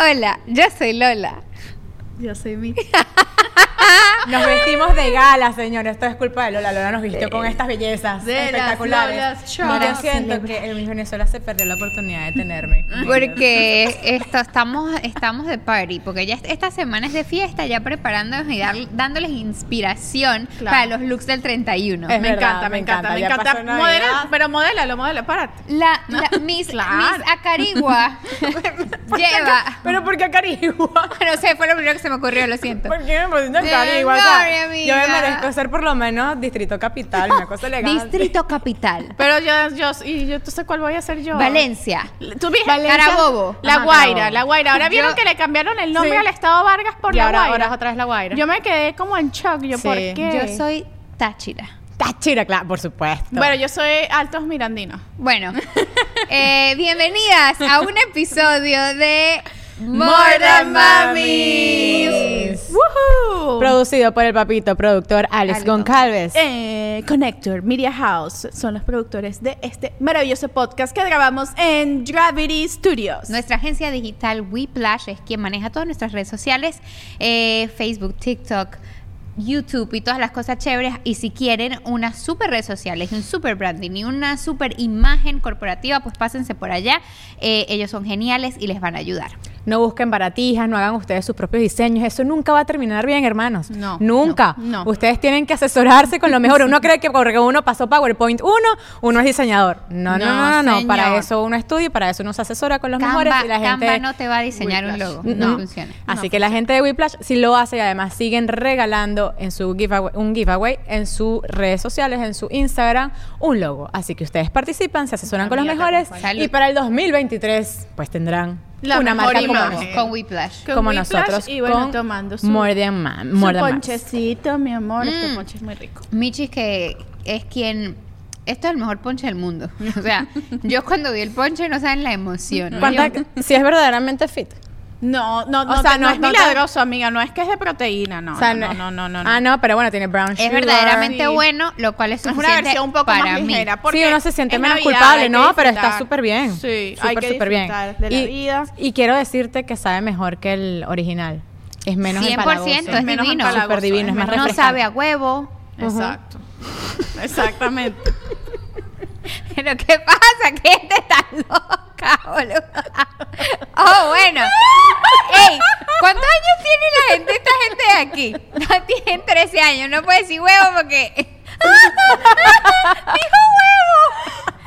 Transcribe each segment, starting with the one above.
Hola, yo soy Lola. Yo soy mi. Nos vestimos de gala, señor. Esto es culpa de Lola. Lola nos vistió con estas bellezas De espectaculares. Yo siento que el Miss Venezuela se perdió la oportunidad de tenerme. Porque esto, estamos, estamos de party, porque ya esta semana es de fiesta, ya preparándonos y dar- dándoles inspiración Claro. para los looks del 31. Es me verdad, encanta, me me encanta, me encanta. Navidad. Modela, pero modélalo, modela, párate. La, la- Miss, Claro. Miss Acarigua lleva... Pero ¿por qué Carigua? No sé, fue lo primero que se me ocurrió, lo siento. ¿Por qué me O sea, yo me merezco ser por lo menos distrito capital, una cosa elegante. Distrito Capital. Pero yo, yo, y yo, ¿tú sabes cuál voy a hacer yo? Valencia. ¿Tú viste? Carabobo. La Ajá, Guaira, Carabobo. la Guaira. Ahora vieron que le cambiaron el nombre Sí. al Estado Vargas por y la ahora, Guaira. ahora es otra vez la Guaira. Yo me quedé como en shock. Yo, Sí. ¿por qué? Yo soy Táchira. Táchira, claro, por supuesto. Bueno, yo soy Altos Mirandinos. Bueno, eh, bienvenidas a un episodio de More Than Mamis. Producido por el papito productor Alex Alex Goncalves. Eh, Connector Media House son los productores de este maravilloso podcast que grabamos en Gravity Studios. Nuestra agencia digital Whiplash es quien maneja todas nuestras redes sociales, eh, Facebook, TikTok, YouTube y todas las cosas chéveres. Y si quieren unas super redes sociales, un super branding y una super imagen corporativa, pues pásense por allá. Eh, ellos son geniales y les van a ayudar. No busquen baratijas, no hagan ustedes sus propios diseños. Eso nunca va a terminar bien, hermanos. No, Nunca. no, no. Ustedes tienen que asesorarse con lo mejor. Uno cree que porque uno pasó PowerPoint 1, uno es diseñador. No, no, No, no, no. Para eso uno estudia y para eso uno se asesora con los Canva, mejores. Y la gente... No te va a diseñar un logo. Mm, No mm. funciona. Así que la gente de Whiplash sí lo hace y además siguen regalando en su giveaway, un giveaway en sus redes sociales, en su Instagram, un logo. Así que ustedes participan, se asesoran con los mejores y para el 2023 pues tendrán La una mejor marca como imagen. Con Whiplash. Con como Whiplash nosotros y bueno, con tomando su- More Than Man, Su More Than Max. ponchecito, mi amor. Este Mm. ponche es muy rico. Michis que es quien... Esto es el mejor ponche del mundo. O sea, yo cuando vi el ponche no saben la emoción. ¿Cuánta- Yo- si es verdaderamente fit. No, no, no, O sea, no no- es milagroso, amiga. No es que es de proteína, no. O sea, no, no, no, no, no. Ah, no, pero bueno, tiene brown es sugar. verdaderamente Sí. bueno, lo cual es Es una versión un poco para más mí. ligera. porque Sí, uno se siente es menos Navidad, culpable, ¿no? Pero está súper bien. Sí, súper, súper bien. de la y, vida. y quiero decirte que sabe mejor que el original. Es menos 100% empalagoso. es menos divino. Súper divino, es más menos- No sabe a huevo. Exacto. Exactamente. Pero ¿qué pasa? ¿Qué gente tan loca, boludo? Oh, bueno. Ey, ¿cuántos años tiene la gente, esta gente de aquí? No, tienen 13 años, no puede decir huevo porque... ¡Dijo huevo!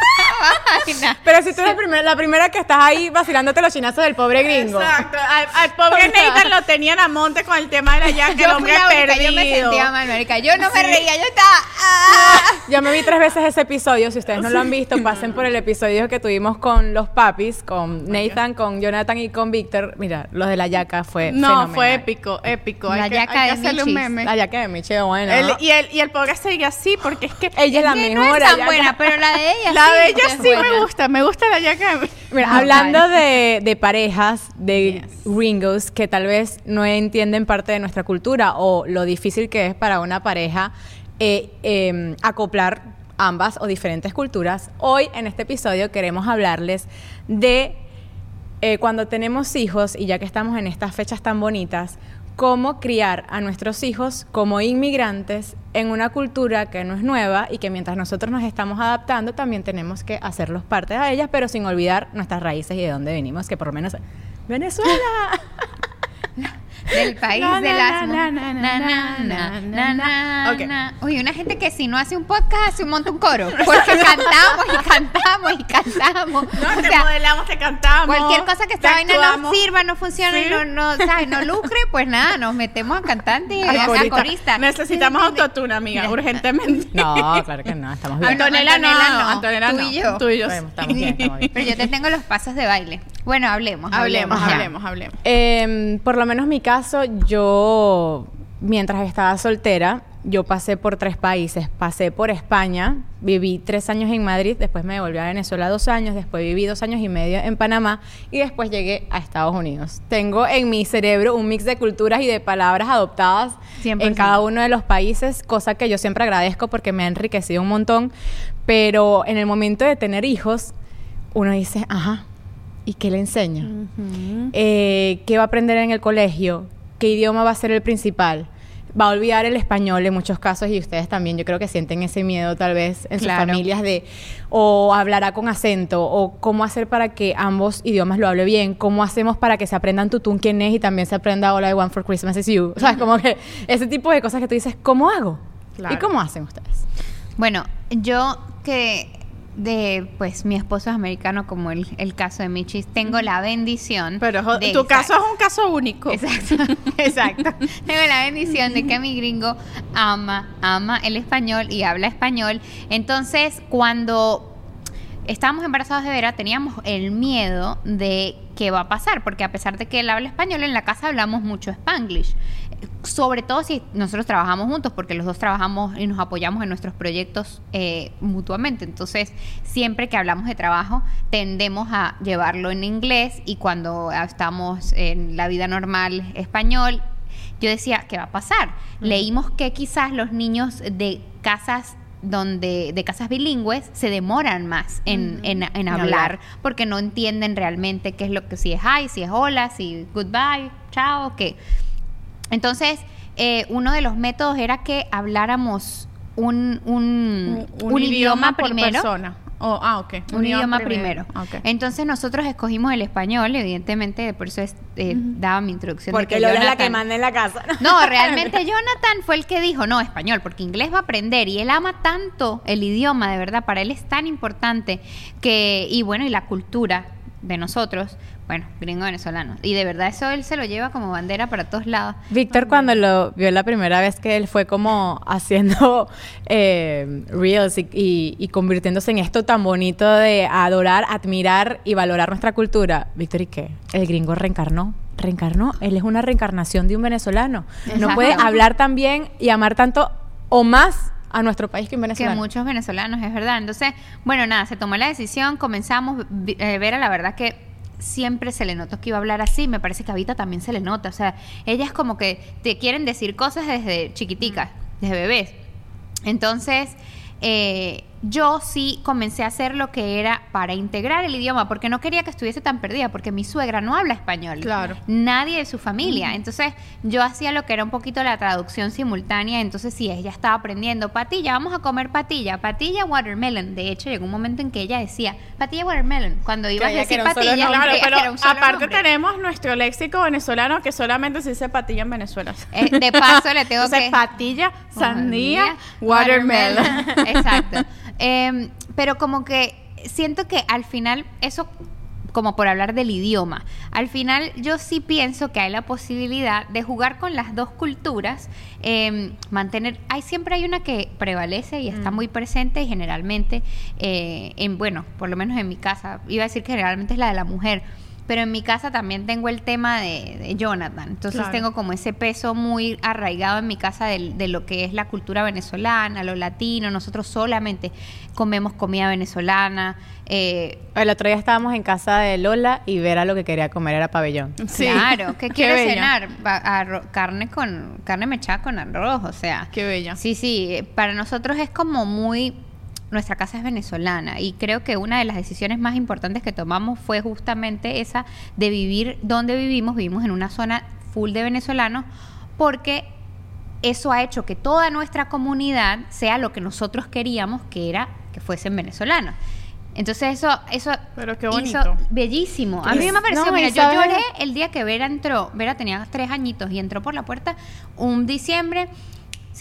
Vaina. Pero si tú eres primera- la primera que estás ahí vacilándote los chinazos del pobre gringo. Exacto. Al, al pobre O sea- Nathan lo tenían a monte con el tema de la yaca, el Yo fui hombre perdido. yo me sentía mal, marica. Yo no me reía, yo estaba... ah. Yo me vi tres veces ese episodio. Si ustedes no lo han visto, pasen por el episodio que tuvimos con los papis, con Nathan, con Jonathan y con Víctor. Mira, los de la yaca fue No, fenomenal. fue épico, épico. La hay que, yaca hay que de hacerle un Michis. meme. La yaca de Michi, bueno. El- y, el, y el pobre sigue así porque es que Ella es la Que mejor. no es tan buena, pero la de ella la sí. de ella sí me gusta. Me gusta la yaca Mira, hablando de, de parejas, de Yes. gringos que tal vez no entienden parte de nuestra cultura o lo difícil que es para una pareja eh, eh, acoplar ambas o diferentes culturas, hoy en este episodio queremos hablarles de eh, cuando tenemos hijos y ya que estamos en estas fechas tan bonitas, cómo criar a nuestros hijos como inmigrantes en una cultura que no es nueva y que mientras nosotros nos estamos adaptando también tenemos que hacerlos parte de ellas, pero sin olvidar nuestras raíces y de dónde venimos, que por lo menos Venezuela. Del país Na, de las... na. Uy, una gente que si no hace un podcast hace un montón un coro. Porque cantamos y cantamos y cantamos. No, o te sea, modelamos, te cantamos. cualquier cosa que esta vaina no sirva, no funcione Sí. no, no, ¿sabes? no lucre, pues nada, nos metemos a cantantes y A a corista. coristas. Necesitamos autotune, amiga, urgentemente. No, claro que no, estamos bien. Ah, no, Antonella no, Antonella no, tú y yo. Tú y yo. Bueno, estamos bien, estamos bien. Pero yo te tengo los pasos de baile. Bueno, hablemos. Hablemos, hablemos, hablemos. Em, por lo menos mi caso, yo, mientras estaba soltera, yo pasé por tres países. Pasé por España, viví tres años en Madrid, después me devolví a Venezuela dos años, después viví dos años y medio en Panamá y después llegué a Estados Unidos. Tengo en mi cerebro un mix de culturas y de palabras adoptadas 100%. en cada uno de los países, cosa que yo siempre agradezco porque me ha enriquecido un montón. Pero en el momento de tener hijos, uno dice, ajá, ¿y qué le enseño? Eh, ¿Qué va a aprender en el colegio? ¿Qué idioma va a ser el principal? Va a olvidar el español en muchos casos y ustedes también yo creo que sienten ese miedo tal vez en sus Claro. familias de o hablará con acento o cómo hacer para que ambos idiomas lo hable bien, cómo hacemos para que se aprendan tutún quién es y también se aprenda All I Want for Christmas is You. O sea, es como que ese tipo de cosas que tú dices, ¿cómo hago? Claro. ¿Y cómo hacen ustedes? Bueno, yo que de pues mi esposo es americano como el, el caso de Michis, tengo la bendición. Pero tu caso es un caso único. Exacto, exacto. Tengo la bendición de que mi gringo ama, ama el español y habla español. Entonces, cuando estábamos embarazados de Vera, teníamos el miedo de qué va a pasar, porque a pesar de que él habla español, en la casa hablamos mucho spanglish. Sobre todo si nosotros trabajamos juntos, porque los dos trabajamos y nos apoyamos en nuestros proyectos eh, mutuamente. Entonces, siempre que hablamos de trabajo, tendemos a llevarlo en inglés y cuando estamos en la vida normal español, yo decía, ¿qué va a pasar? Leímos que quizás los niños de casas donde de casas bilingües se demoran más en, en- en hablar, hablar. porque no entienden realmente qué es lo que si es hi, si es hola, si goodbye, chao, qué. Entonces, eh, uno de los métodos era que habláramos un, un, un idioma, por primero. persona. Oh, ah, ok. Un idioma primero. Entonces nosotros escogimos el español, evidentemente, por eso es, eh, daba mi introducción. Porque que Lola es la que manda en la casa. no, realmente Jonathan fue el que dijo, no, español, porque inglés va a aprender y él ama tanto el idioma, de verdad, para él es tan importante que, y bueno, y la cultura de nosotros, bueno, gringo venezolano, y de verdad eso él se lo lleva como bandera para todos lados. Víctor cuando lo vio la primera vez que él fue como haciendo eh, reels y, y- y convirtiéndose en esto tan bonito de adorar, admirar y valorar nuestra cultura. Víctor, ¿y qué? El gringo reencarnó. Reencarnó. Él es una reencarnación de un venezolano. No puede hablar tan bien y amar tanto o más a nuestro país que un que venezolano. muchos venezolanos, es verdad. Entonces, bueno, nada, se tomó la decisión, comenzamos, eh, Vera, la verdad que siempre se le notó que iba a hablar así, me parece que a Vita también se le nota, o sea, ellas como que te quieren decir cosas desde chiquiticas, desde bebés. Entonces, eh, yo sí comencé a hacer lo que era para integrar el idioma, porque no quería que estuviese tan perdida, porque mi suegra no habla español. Claro. Nadie de su familia. Entonces, yo hacía lo que era un poquito la traducción simultánea. Entonces, sí, ella estaba aprendiendo patilla, vamos a comer patilla, patilla watermelon. De hecho, llegó un momento en que ella decía patilla watermelon. Cuando iba a decir patilla, nombre. Claro, que pero era un solo aparte nombre. tenemos nuestro léxico venezolano que solamente se dice patilla en Venezuela. Eh, de paso, le tengo Entonces, que. patilla, sandía, watermelon. Exacto. Em, pero como que siento que al final eso como por hablar del idioma. Al final yo sí pienso que hay la posibilidad de jugar con las dos culturas, em, mantener, hay siempre hay una que prevalece y está muy presente y generalmente, eh, en bueno, por lo menos en mi casa, iba a decir que generalmente es la de la mujer, pero en mi casa también tengo el tema de, de Jonathan, entonces Claro. tengo como ese peso muy arraigado en mi casa de, lo que es la cultura venezolana, lo latino, nosotros solamente comemos comida venezolana, eh, El otro día estábamos en casa de Lola y Vera lo que quería comer era pabellón. Sí. Claro, ¿qué quiere cenar? Arro- carne con carne mechada con arroz, o sea. Qué bella. Sí, sí, eh, para nosotros es como muy nuestra casa es venezolana y creo que una de las decisiones más importantes que tomamos fue justamente esa de vivir donde vivimos, vivimos en una zona full de venezolanos porque eso ha hecho que toda nuestra comunidad sea lo que nosotros queríamos que era que fuesen venezolanos. Entonces eso eso Pero qué hizo bonito. bellísimo. A mí Es- me pareció, no, mira, yo lloré el día que Vera entró. Vera tenía tres añitos y entró por la puerta un diciembre.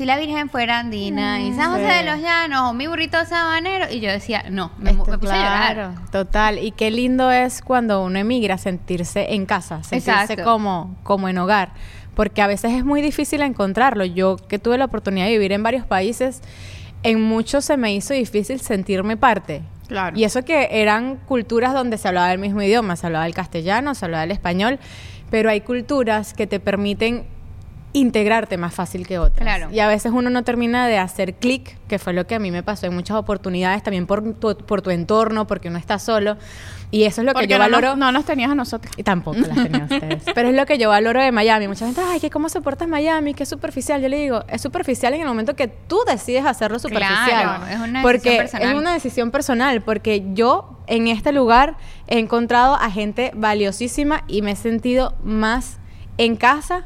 Si la Virgen fuera andina y San José sí. de los Llanos o mi burrito sabanero. Y yo decía, no, me, Esto, me puse a llorar. claro, Total. Y qué lindo es cuando uno emigra sentirse en casa, sentirse Exacto. como, como en hogar. Porque a veces es muy difícil encontrarlo. Yo que tuve la oportunidad de vivir en varios países, en muchos se me hizo difícil sentirme parte. Claro. Y eso que eran culturas donde se hablaba el mismo idioma, se hablaba el castellano, se hablaba el español, pero hay culturas que te permiten integrarte más fácil que otras. Claro. Y a veces uno no termina de hacer clic, que fue lo que a mí me pasó en muchas oportunidades, también por tu, por tu entorno, porque uno está solo. Y eso es lo Porque que yo no, valoro. nos- no nos tenías a nosotros. Y tampoco las tenían ustedes. Pero es lo que yo valoro de Miami. Mucha gente, ay, que cómo soportas Miami, que es superficial. Yo le digo, es superficial en el momento que tú decides hacerlo superficial. Claro, es una decisión porque personal. es una decisión personal. Porque yo en este lugar he encontrado a gente valiosísima y me he sentido más en casa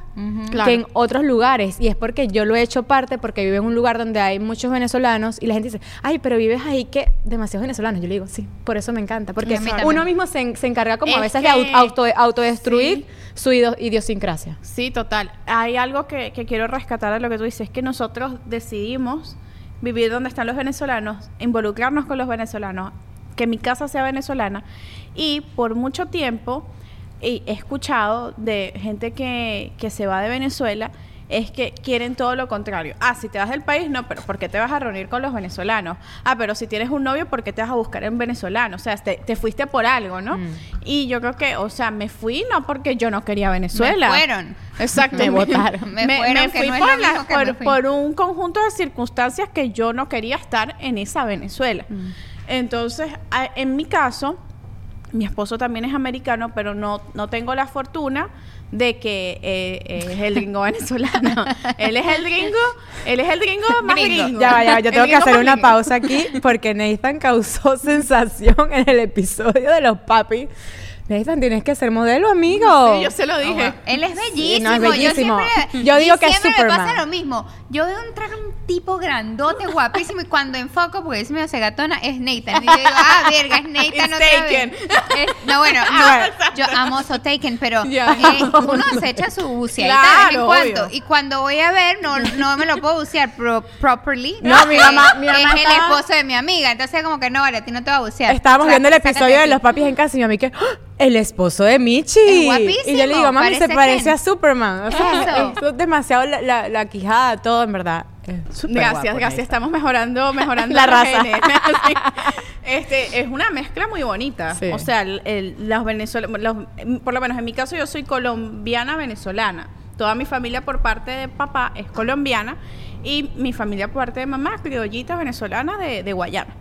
que en otros lugares. Y es porque yo lo he hecho parte, porque vivo en un lugar donde hay muchos venezolanos y la gente dice, ay, pero vives ahí que demasiados venezolanos. Yo le digo, sí, por eso me encanta. Porque uno mismo se, se encarga como a Es veces de que- auto, autodestruir su ido- idiosincrasia. Sí, total. Hay algo que, que quiero rescatar de lo que tú dices, es que nosotros decidimos vivir donde están los venezolanos, involucrarnos con los venezolanos, que mi casa sea venezolana. Y por mucho tiempo he escuchado de gente que, que se va de Venezuela, es que quieren todo lo contrario. Ah, si te vas del país, no, pero ¿por qué te vas a reunir con los venezolanos? Ah, pero si tienes un novio, ¿por qué te vas a buscar en venezolano? O sea, te, te fuiste por algo, ¿no? Mm. Y yo creo que, o sea, me fui no porque yo no quería Venezuela. Me fueron. Exacto. Me votaron. Me fueron, fui no por, la- por- me fui. por un conjunto de circunstancias que yo no quería estar en esa Venezuela. Mm. Entonces, en mi caso, mi esposo también es americano, pero no, no tengo la fortuna de que eh, es el gringo venezolano. él es el gringo, él es el gringo más Gringo. gringo. Ya va, ya va, yo tengo que hacer una gringo. pausa aquí porque Nathan causó sensación en el episodio de los papis. Nathan, tienes que ser modelo, amigo. Sí, yo se lo dije. Él es bellísimo. no, es bellísimo. Yo, siempre, Yo digo y que es siempre me Superman. pasa lo mismo. Yo veo entrar un tipo grandote, guapísimo, y cuando enfoco, porque es medio segatona, es Nathan. Y yo digo, ah, verga, es Nathan otra Taken. vez. Es- no, bueno, no, yo amo So Taken, pero eh, uno se echa su buceadita de vez en Claro, cuando. obvio. Y cuando voy a ver, no, no me lo puedo bucear pro- properly. No, mi mamá- mi mamá Es el esposo de mi amiga. Entonces, como que no, vale, a ti no te va a bucear. Estábamos viendo el episodio de los papis en casa y mi mami que ¡Ah! El esposo de Michi. Es guapísimo, y yo le digo, mami, se parece Ken. a Superman. O sea, Eso. es demasiado la, la, la quijada, todo en verdad. Es Gracias, gracias. Estamos mejorando, mejorando La raza. Sí. Este es una mezcla muy bonita. Sí. O sea, el- el- los venezolanos, los- por lo menos en mi caso, yo soy colombiana venezolana. Toda mi familia por parte de papá es colombiana y mi familia por parte de mamá criollita venezolana de, de Guayana.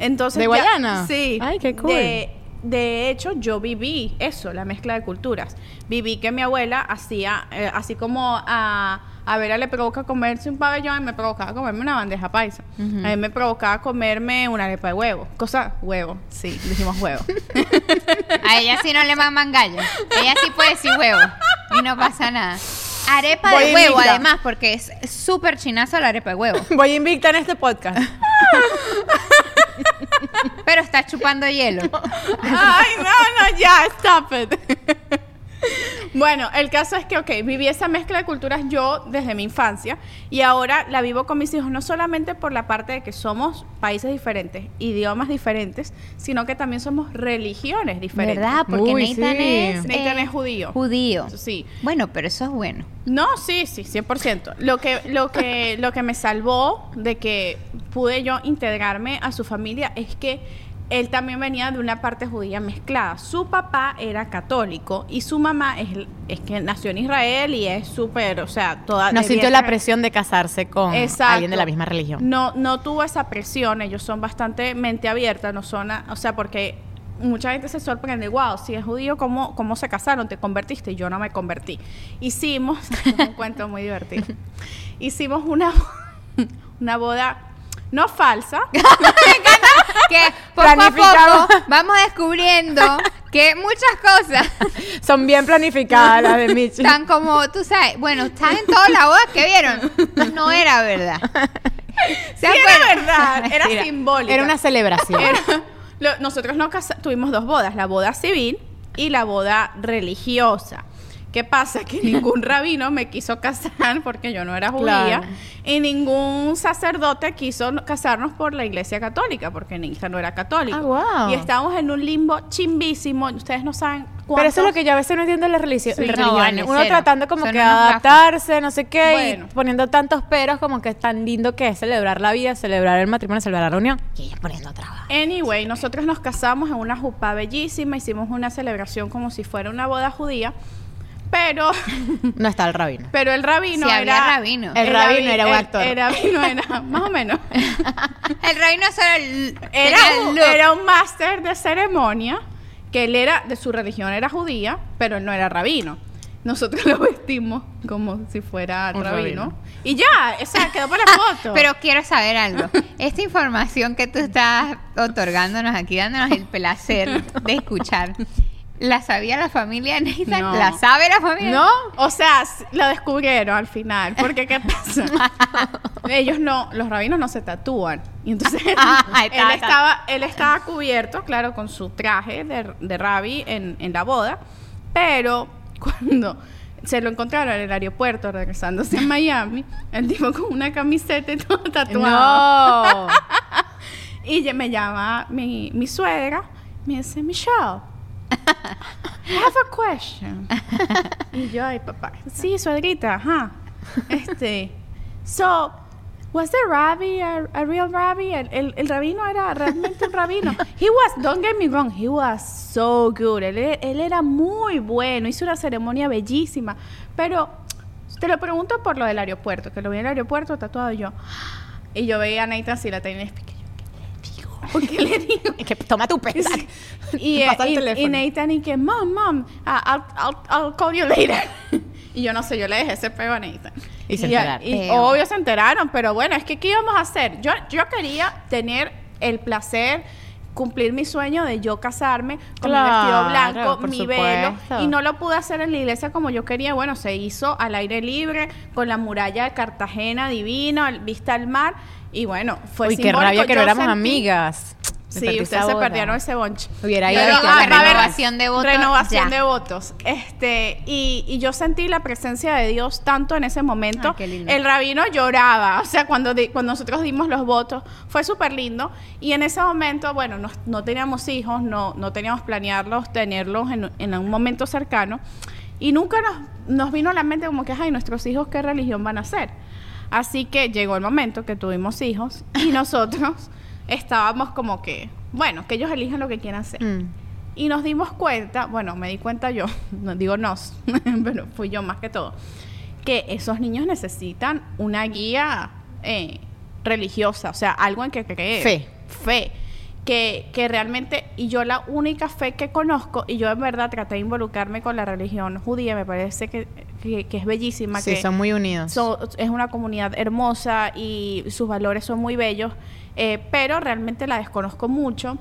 Entonces, ¿De ya- Guayana? sí. Ay, qué cool. De, de hecho, yo viví eso, la mezcla de culturas. Viví que mi abuela hacía, eh, así como a, a Vera le provoca comerse un pabellón, me provocaba comerme una bandeja paisa. A mí me provocaba comerme una arepa de huevo. Cosa, huevo, sí, dijimos huevo. A ella sí no le maman gallo. Ella sí puede decir huevo. Y no pasa nada. Arepa Voy de huevo, además, porque es súper chinazo la arepa de huevo. Voy invicta en este podcast. Pero está chupando hielo. Ay, no, no, ya, stop it. Bueno, el caso es que, ok, viví esa mezcla de culturas yo desde mi infancia y ahora la vivo con mis hijos, no solamente por la parte de que somos países diferentes, idiomas diferentes, sino que también somos religiones diferentes. ¿Verdad? Porque Uy, Nathan sí. es. Nathan eh, es judío. Judío. Sí. Bueno, pero eso es bueno. No, sí, sí, 100%. Lo que, lo que, lo que me salvó de que pude yo integrarme a su familia es que él también venía de una parte judía mezclada. Su papá era católico y su mamá es, es que nació en Israel y es súper, o sea, toda... No sintió la presión de casarse con Exacto. alguien de la misma religión. No, no tuvo esa presión, ellos son bastante mente abierta, no son, a- o sea, porque mucha gente se sorprende, wow, si es judío, ¿cómo, ¿cómo se casaron? ¿Te convertiste? Y yo no me convertí. Hicimos, es un cuento muy divertido, hicimos una, una boda, no falsa, Que poco a poco vamos descubriendo que muchas cosas Son bien planificadas las de Michi. están como, tú sabes, bueno, están en todas las bodas que vieron. No era verdad. sí era verdad, era Mentira. simbólica. Era una celebración. Era- lo- nosotros no casa- tuvimos dos bodas, la boda civil y la boda religiosa. ¿Qué pasa? Que ningún rabino me quiso casar porque yo no era judía Claro. y ningún sacerdote quiso no- casarnos por la iglesia católica porque Neisa no era católico. Ah, guau. Y estábamos en un limbo chimbísimo. Ustedes no saben cuántos... Pero eso es lo que yo a veces no entiendo de las religión- Sí. No, religiones. vale, Uno cero. tratando como Son que adaptarse, no sé qué, Bueno. y poniendo tantos peros como que es tan lindo que es celebrar la vida, celebrar el matrimonio, celebrar la reunión. Y ella poniendo trabajo. Anyway, nosotros nos casamos en una jupa bellísima, hicimos una celebración como si fuera una boda judía, pero, No está el rabino. pero el rabino Sí, era... había rabino. El rabino era un actor. El rabino era, más o menos. El rabino el- Era el un, era un máster de ceremonia, que él era, de su religión era judía, pero él no era rabino. Nosotros lo vestimos como si fuera rabino. rabino. Y ya, o sea, quedó para la foto. Pero quiero saber algo. Esta información que tú estás otorgándonos aquí, dándonos el placer de escuchar, ¿la sabía la familia Nathan? No. ¿La sabe la familia? ¿No? O sea, lo descubrieron al final. Porque, ¿qué pasa? Ellos no, los rabinos no se tatúan. Y entonces, Ah, él, está, está. estaba, él estaba cubierto, claro, con su traje de, de rabbi en, en la boda. Pero cuando se lo encontraron en el aeropuerto regresándose a Miami, el tipo con una camiseta y todo tatuado. No. Y me llama mi, mi suegra, me dice, Michelle, I have a question. y yo, ay, papá, sí, suegrita, ajá. Este, so, was the rabbi a, a real rabbi? El, el, el rabino era realmente un rabino. He was, don't get me wrong, he was so good. Él, él era muy bueno, hizo una ceremonia bellísima. Pero, te lo pregunto por lo del aeropuerto, que lo vi en el aeropuerto tatuado yo. Y yo veía a Nathan así la tenía ¿qué le digo? ¿Qué le digo? Es que toma tu pesa. Y, eh, y, y Nathan y que, mom, mom, uh, I'll, I'll, I'll call you later. y yo no sé, yo le dejé ese pego a Nathan. Y se enteraron. y obvio se enteraron, pero bueno, es que ¿qué íbamos a hacer? Yo, yo quería tener el placer, cumplir mi sueño de yo casarme con mi vestido Claro, blanco, mi velo, supuesto. y no lo pude hacer en la iglesia como yo quería. Bueno, se hizo al aire libre, con la muralla de Cartagena divina, vista al mar, y bueno, fue Uy, qué rabia que no éramos sentí- amigas. Me Sí, ustedes se perdieron ese bonche. Hubiera ido Pero, a ah, la renovación de votos, Renovación ya. de votos. Este, y, y yo sentí la presencia de Dios tanto en ese momento. Ah, qué lindo. El rabino lloraba. O sea, cuando, di- cuando nosotros dimos los votos, fue súper lindo. Y en ese momento, bueno, no, no teníamos hijos, no, no teníamos planearlos, tenerlos en, en un momento cercano. Y nunca nos, nos vino a la mente como que, ay, nuestros hijos, ¿qué religión van a ser? Así que llegó el momento que tuvimos hijos y nosotros estábamos como que, bueno, que ellos elijan lo que quieran hacer. Mm. Y nos dimos cuenta, bueno, me di cuenta yo, no digo nos, pero fui yo más que todo, que esos niños necesitan una guía eh, religiosa, o sea, algo en que creer. Fe. Fe. Que, que realmente, y yo la única fe que conozco, y yo en verdad traté de involucrarme con la religión judía, me parece que, que- que es bellísima. Sí, que son muy unidos. So- es una comunidad hermosa y sus valores son muy bellos, eh, pero realmente la desconozco mucho.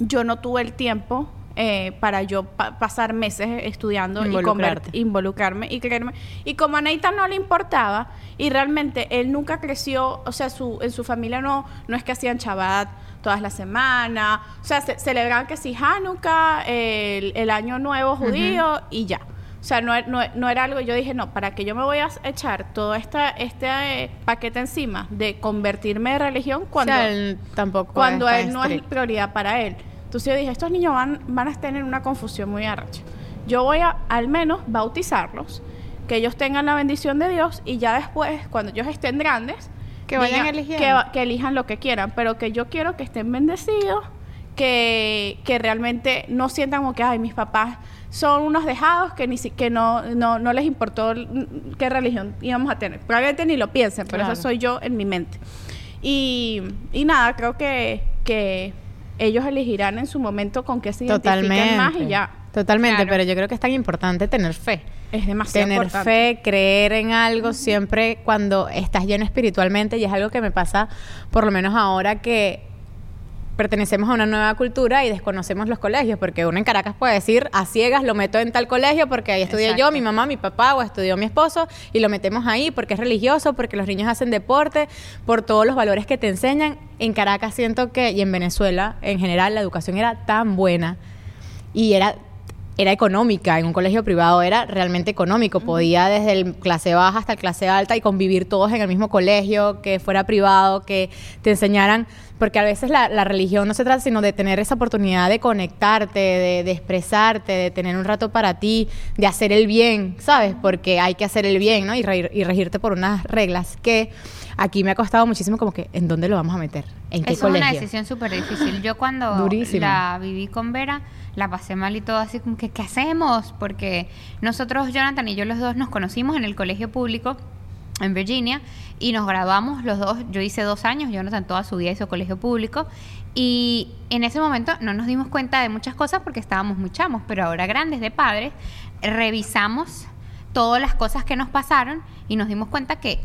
Yo no tuve el tiempo eh, para yo pa- pasar meses estudiando y involucrarme y creerme. Y como a Nathan no le importaba, y realmente él nunca creció, o sea, su, en su familia no, no es que hacían Shabbat todas las semanas, o sea, ce- celebraban que sí Hanukkah, el, el año nuevo judío y ya. O sea, no, e- no, no era algo, yo dije, no, para que yo me voy a echar todo esta, este eh, paquete encima de convertirme de religión cuando, O sea, él tampoco cuando él no es prioridad para él. Entonces yo dije, estos niños van, van a tener una confusión muy arrecha. Yo voy a al menos bautizarlos, que ellos tengan la bendición de Dios y ya después, cuando ellos estén grandes, Que vayan digan- eligiendo. que elijan lo que quieran, pero que yo quiero que estén bendecidos, que, que realmente no sientan como que, ay, mis papás son unos dejados que ni si- que no, no, no les importó qué religión íbamos a tener. Probablemente ni lo piensen, pero Claro. eso soy yo en mi mente. Y, y nada, creo que, que ellos elegirán en su momento con qué se Totalmente. más y ya. Totalmente, Claro. pero yo creo que es tan importante tener fe. Es demasiado Tener importante. fe, creer en algo siempre cuando estás lleno espiritualmente y es algo que me pasa por lo menos ahora que pertenecemos a una nueva cultura y desconocemos los colegios, porque uno en Caracas puede decir a ciegas lo meto en tal colegio porque ahí estudié yo, mi mamá, mi papá o estudió mi esposo y lo metemos ahí porque es religioso, porque los niños hacen deporte, por todos los valores que te enseñan. En Caracas siento que, y en Venezuela en general, la educación era tan buena y era era económica, en un colegio privado era realmente económico, podía desde el clase baja hasta el clase alta y convivir todos en el mismo colegio, que fuera privado, que te enseñaran, porque a veces la, la religión no se trata sino de tener esa oportunidad de conectarte, de, de expresarte, de tener un rato para ti, de hacer el bien, ¿sabes? Porque hay que hacer el bien, ¿no? Y, re- y regirte por unas reglas que aquí me ha costado muchísimo como que, ¿en dónde lo vamos a meter? ¿En qué Eso es una decisión súper difícil. Yo cuando la viví con Vera, la pasé mal y todo, así como que, ¿qué hacemos? Porque nosotros, Jonathan y yo los dos nos conocimos en el colegio público en Virginia y nos graduamos los dos, yo hice dos años, Jonathan toda su vida hizo colegio público y en ese momento no nos dimos cuenta de muchas cosas porque estábamos muy chamos, pero ahora grandes de padres, revisamos todas las cosas que nos pasaron y nos dimos cuenta que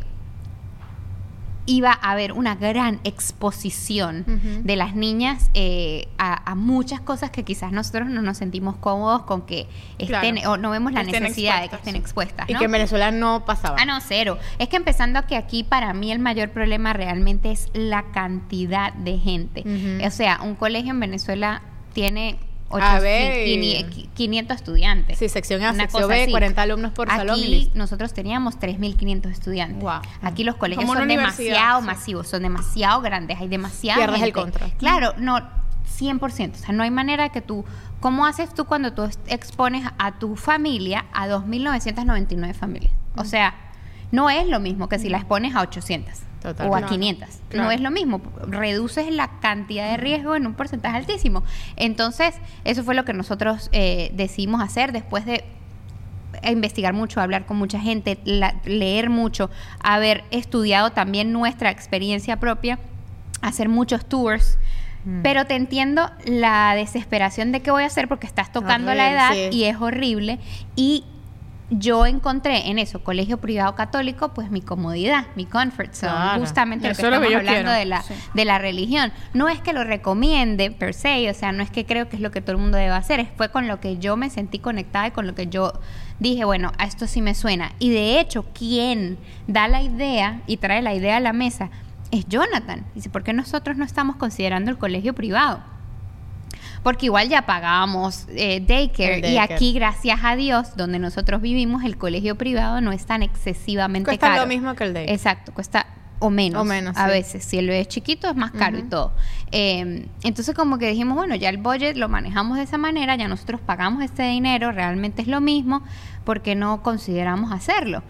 iba a haber una gran exposición de las niñas eh, a, a muchas cosas que quizás nosotros no nos sentimos cómodos con que estén Claro. o no vemos la estén necesidad de que estén expuestas. Y que en Venezuela no pasaba. Ah, no, cero. Es que empezando que aquí para mí el mayor problema realmente es la cantidad de gente. O sea, un colegio en Venezuela tiene A 800, ver. 500 500 estudiantes. Sí, sección A, Una sección B, así. 40 alumnos por salón y Aquí nosotros teníamos 3.500 estudiantes. Wow. Aquí los colegios Como son demasiado sí. masivos, son demasiado grandes, hay demasiada Pierdes el gente. control. Claro, no, 100%. O sea, no hay manera que tú... ¿Cómo haces tú cuando tú expones a tu familia a 2.999 familias? O sea, no es lo mismo que si la expones a 800 Total. o a No, 500. claro. No es lo mismo. Reduces la cantidad de riesgo en un porcentaje altísimo. Entonces, eso fue lo que nosotros eh, decidimos hacer después de investigar mucho, hablar con mucha gente, la- leer mucho, haber estudiado también nuestra experiencia propia, hacer muchos tours. Mm. Pero te entiendo la desesperación de qué voy a hacer porque estás tocando la edad sí. y es horrible. Y yo encontré en eso, colegio privado católico, pues mi comodidad, mi comfort zone, Claro. justamente lo que lo estamos hablando quiero, de la, sí. de la religión. No es que lo recomiende per se, o sea, no es que creo que es lo que todo el mundo debe hacer, fue con lo que yo me sentí conectada y con lo que yo dije, bueno, a esto sí me suena. Y de hecho, quien da la idea y trae la idea a la mesa es Jonathan. Dice, ¿por qué nosotros no estamos considerando el colegio privado? Porque igual ya pagábamos eh, daycare, y aquí, gracias a Dios, donde nosotros vivimos, el colegio privado no es tan excesivamente Cuesta caro. lo mismo que el daycare. Exacto, cuesta o menos, O menos, a sí. veces. Si el bebé es chiquito es más caro y todo. Eh, entonces como que dijimos, bueno, ya el budget lo manejamos de esa manera, ya nosotros pagamos este dinero, realmente es lo mismo, porque no consideramos hacerlo?